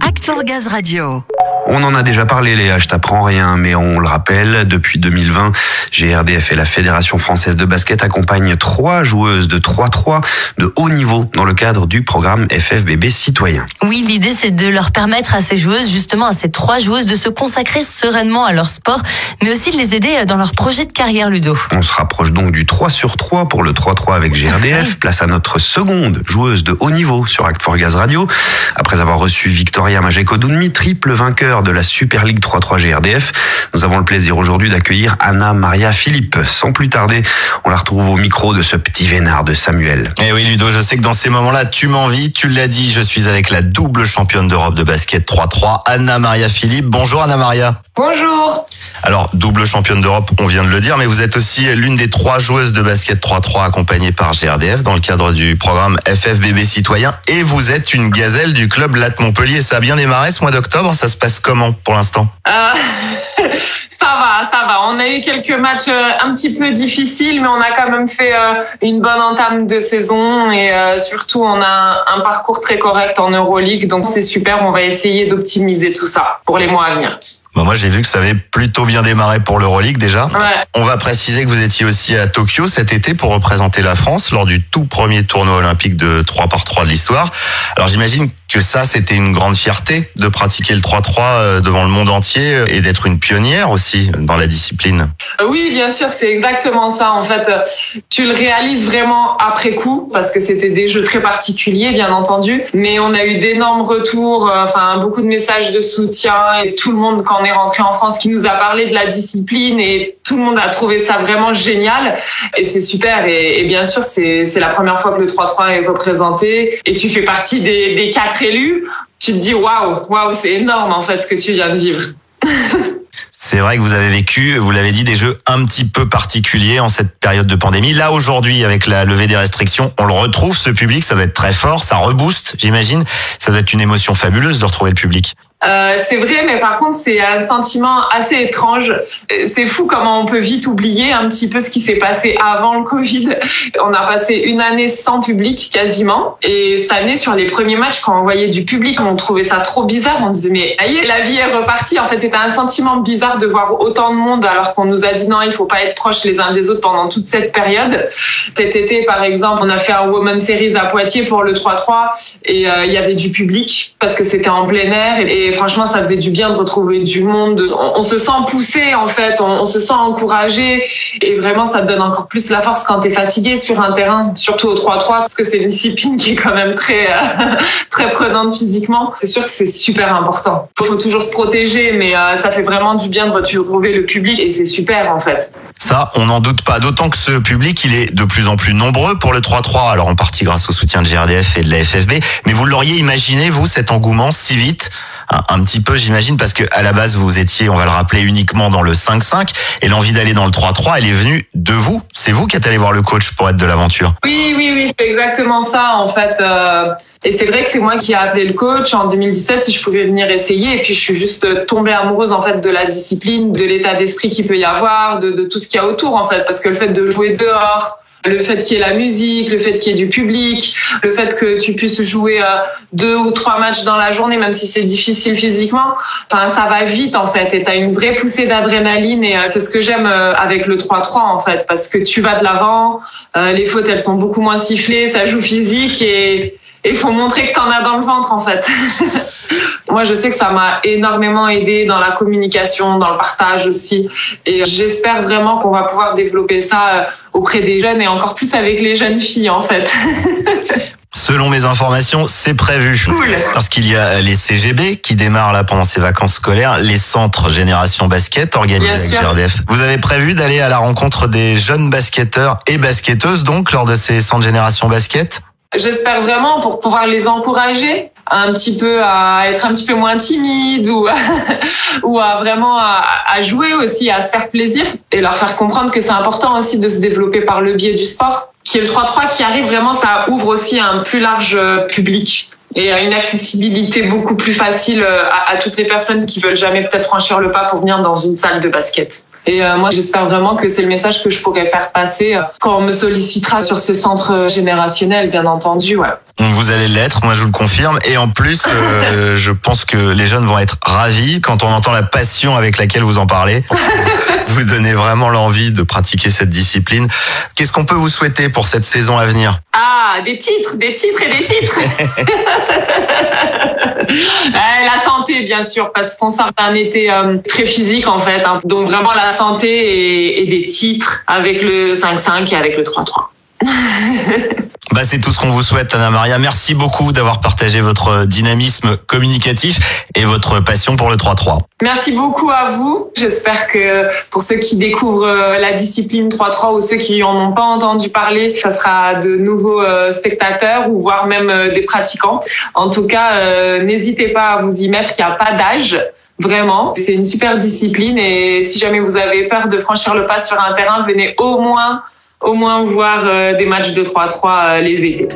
Act for Gaz Radio. On en a déjà parlé, Léa, je t'apprends rien, mais on le rappelle, depuis 2020, GRDF et la Fédération française de basket accompagnent trois joueuses de 3-3 de haut niveau dans le cadre du programme FFBB citoyen. Oui, l'idée c'est de leur permettre à ces joueuses, justement à ces trois joueuses, de se consacrer sereinement à leur sport, mais aussi de les aider dans leur projet de carrière Ludo. On se rapproche donc du 3 sur 3 pour le 3-3 avec GRDF. Place à notre seconde joueuse de haut niveau sur Act for Gaz Radio. Après avoir reçu Victoria Majeko-Dounmi, triple vainqueur de la Super League 3-3 GRDF, nous avons le plaisir aujourd'hui d'accueillir Anna Maria Philippe. Sans plus tarder, on la retrouve au micro de ce petit vénard de Samuel. Eh oui Ludo, je sais que dans ces moments-là, tu m'envies, tu l'as dit, je suis avec la double championne d'Europe de basket 3-3, Anna Maria Philippe. Bonjour Anna Maria. Bonjour. Alors, double championne d'Europe, on vient de le dire, mais vous êtes aussi l'une des trois joueuses de basket 3-3 accompagnées par GRDF dans le cadre du programme FFBB Citoyen. Et vous êtes une gazelle du club Latte Montpellier. Ça a bien démarré ce mois d'octobre. Ça se passe comment pour l'instant? Euh, ça va, ça va. On a eu quelques matchs euh, un petit peu difficiles, mais on a quand même fait euh, une bonne entame de saison et euh, surtout on a un, un parcours très correct en Euroleague, donc c'est super. On va essayer d'optimiser tout ça pour les mois à venir. Bon, Moi, j'ai vu que ça avait plutôt bien démarré pour l'Euroleague déjà. Ouais. On va préciser que vous étiez aussi à Tokyo cet été pour représenter la France lors du tout premier tournoi olympique de 3 par 3 de l'histoire. Alors j'imagine que ça, c'était une grande fierté de pratiquer le 3-3 euh, devant le monde entier et d'être une pionnière aussi dans la discipline. Euh, Oui, bien sûr, c'est exactement ça. En fait, euh, tu le réalises vraiment après coup parce que c'était des jeux très particuliers, bien entendu. Mais on a eu d'énormes retours, euh, enfin beaucoup de messages de soutien et tout le monde quand on est rentré en France qui nous a parlé de la discipline et tout le monde a trouvé ça vraiment génial et c'est super. Et, bien sûr, c'est la première fois que le 3-3 est représenté et tu fais partie des, des quatre élus. Tu te dis waouh, waouh, c'est énorme en fait ce que tu viens de vivre. C'est vrai que vous avez vécu, vous l'avez dit, des jeux un petit peu particuliers en cette période de pandémie. Là, aujourd'hui, avec la levée des restrictions, on le retrouve, ce public, ça doit être très fort, ça rebooste, j'imagine. Ça doit être une émotion fabuleuse de retrouver le public. Euh, c'est vrai, mais par contre, c'est un sentiment assez étrange. Euh, C'est fou comment on peut vite oublier un petit peu ce qui s'est passé avant le Covid. On a passé une année sans public quasiment. Et cette année, sur les premiers matchs, quand on voyait du public, on trouvait ça trop bizarre. On disait, mais aïe, la vie est repartie. En fait, c'était un sentiment bizarre de voir autant de monde alors qu'on nous a dit non, il faut pas être proches les uns des autres pendant toute cette période. Cet été, par exemple, on a fait un Women Series à Poitiers pour le 3-3 et euh, il y avait du public parce que c'était en plein air et, et franchement, ça faisait du bien de retrouver du monde. On, se sent poussé en fait, on, on se sent encouragé et vraiment, ça te donne encore plus la force quand tu es fatigué sur un terrain, surtout au 3-3 parce que c'est une discipline qui est quand même très euh, très prenante physiquement. C'est sûr que c'est super important. Il faut toujours se protéger, mais euh, ça fait vraiment du bien de retrouver le public et c'est super en fait. Ça, on n'en doute pas. D'autant que ce public, il est de plus en plus nombreux pour le 3-3. Alors, en partie grâce au soutien de GRDF et de la FFB. Mais vous l'auriez imaginé, vous, cet engouement si vite? Un, petit peu, j'imagine, parce que à la base, vous étiez, on va le rappeler, uniquement dans le 5-5. Et l'envie d'aller dans le 3-3, elle est venue de vous. C'est vous qui êtes allé voir le coach pour être de l'aventure. Oui, oui, oui, c'est exactement ça en fait. Euh, et c'est vrai que c'est moi qui ai appelé le coach en 2017 si je pouvais venir essayer. Et puis je suis juste tombée amoureuse en fait de la discipline, de l'état d'esprit qu'il peut y avoir, de, de tout ce qu'il y a autour en fait. Parce que le fait de jouer dehors, le fait qu'il y ait la musique, le fait qu'il y ait du public, le fait que tu puisses jouer euh, deux ou trois matchs dans la journée, même si c'est difficile physiquement, enfin ça va vite en fait. Et t'as une vraie poussée d'adrénaline et euh, c'est ce que j'aime euh, avec le 3-3 en fait, parce que tu vas de l'avant, les fautes elles sont beaucoup moins sifflées, ça joue physique et il faut montrer que t'en as dans le ventre en fait. Moi, je sais que ça m'a énormément aidé dans la communication, dans le partage aussi. Et j'espère vraiment qu'on va pouvoir développer ça euh, auprès des jeunes et encore plus avec les jeunes filles, en fait. Selon mes informations, c'est prévu. Cool. Parce qu'il y a les CGB qui démarrent là pendant ces vacances scolaires, les centres Génération Basket organisés avec. GRDF. Vous avez prévu d'aller à la rencontre des jeunes basketteurs et basketteuses donc lors de ces centres Génération Basket? J'espère vraiment pour pouvoir les encourager un petit peu à être un petit peu moins timide ou, ou à vraiment à, jouer aussi, à se faire plaisir et leur faire comprendre que c'est important aussi de se développer par le biais du sport. Qui est le 3-3 qui arrive vraiment, ça ouvre aussi un plus large euh, public et une accessibilité beaucoup plus facile euh, à toutes les personnes qui veulent jamais peut-être franchir le pas pour venir dans une salle de basket. Et euh, moi, j'espère vraiment que c'est le message que je pourrais faire passer euh, quand on me sollicitera sur ces centres générationnels, bien entendu. Ouais. Vous allez l'être, moi je vous le confirme. Et en plus, euh, je pense que les jeunes vont être ravis quand on entend la passion avec laquelle vous en parlez. Vous donnez vraiment l'envie de pratiquer cette discipline. Qu'est-ce qu'on peut vous souhaiter pour cette saison à venir? Ah, des titres, des titres et des titres. Euh, la bien sûr, parce qu'on sort d'un été très physique en fait. hein. Donc vraiment la santé et, et des titres avec le 5-5 et avec le 3-3. Bah, c'est tout ce qu'on vous souhaite, Anna Maria. Merci beaucoup d'avoir partagé votre dynamisme communicatif et votre passion pour le 3-3. Merci beaucoup à vous. J'espère que pour ceux qui découvrent euh, la discipline 3-3 ou ceux qui en ont pas entendu parler, ça sera de nouveaux euh, spectateurs ou voire même euh, des pratiquants. En tout cas, euh, n'hésitez pas à vous y mettre. Il n'y a pas d'âge. Vraiment, c'est une super discipline et si jamais vous avez peur de franchir le pas sur un terrain, venez au moins, au moins voir euh, des matchs de 3-3 euh, les aider.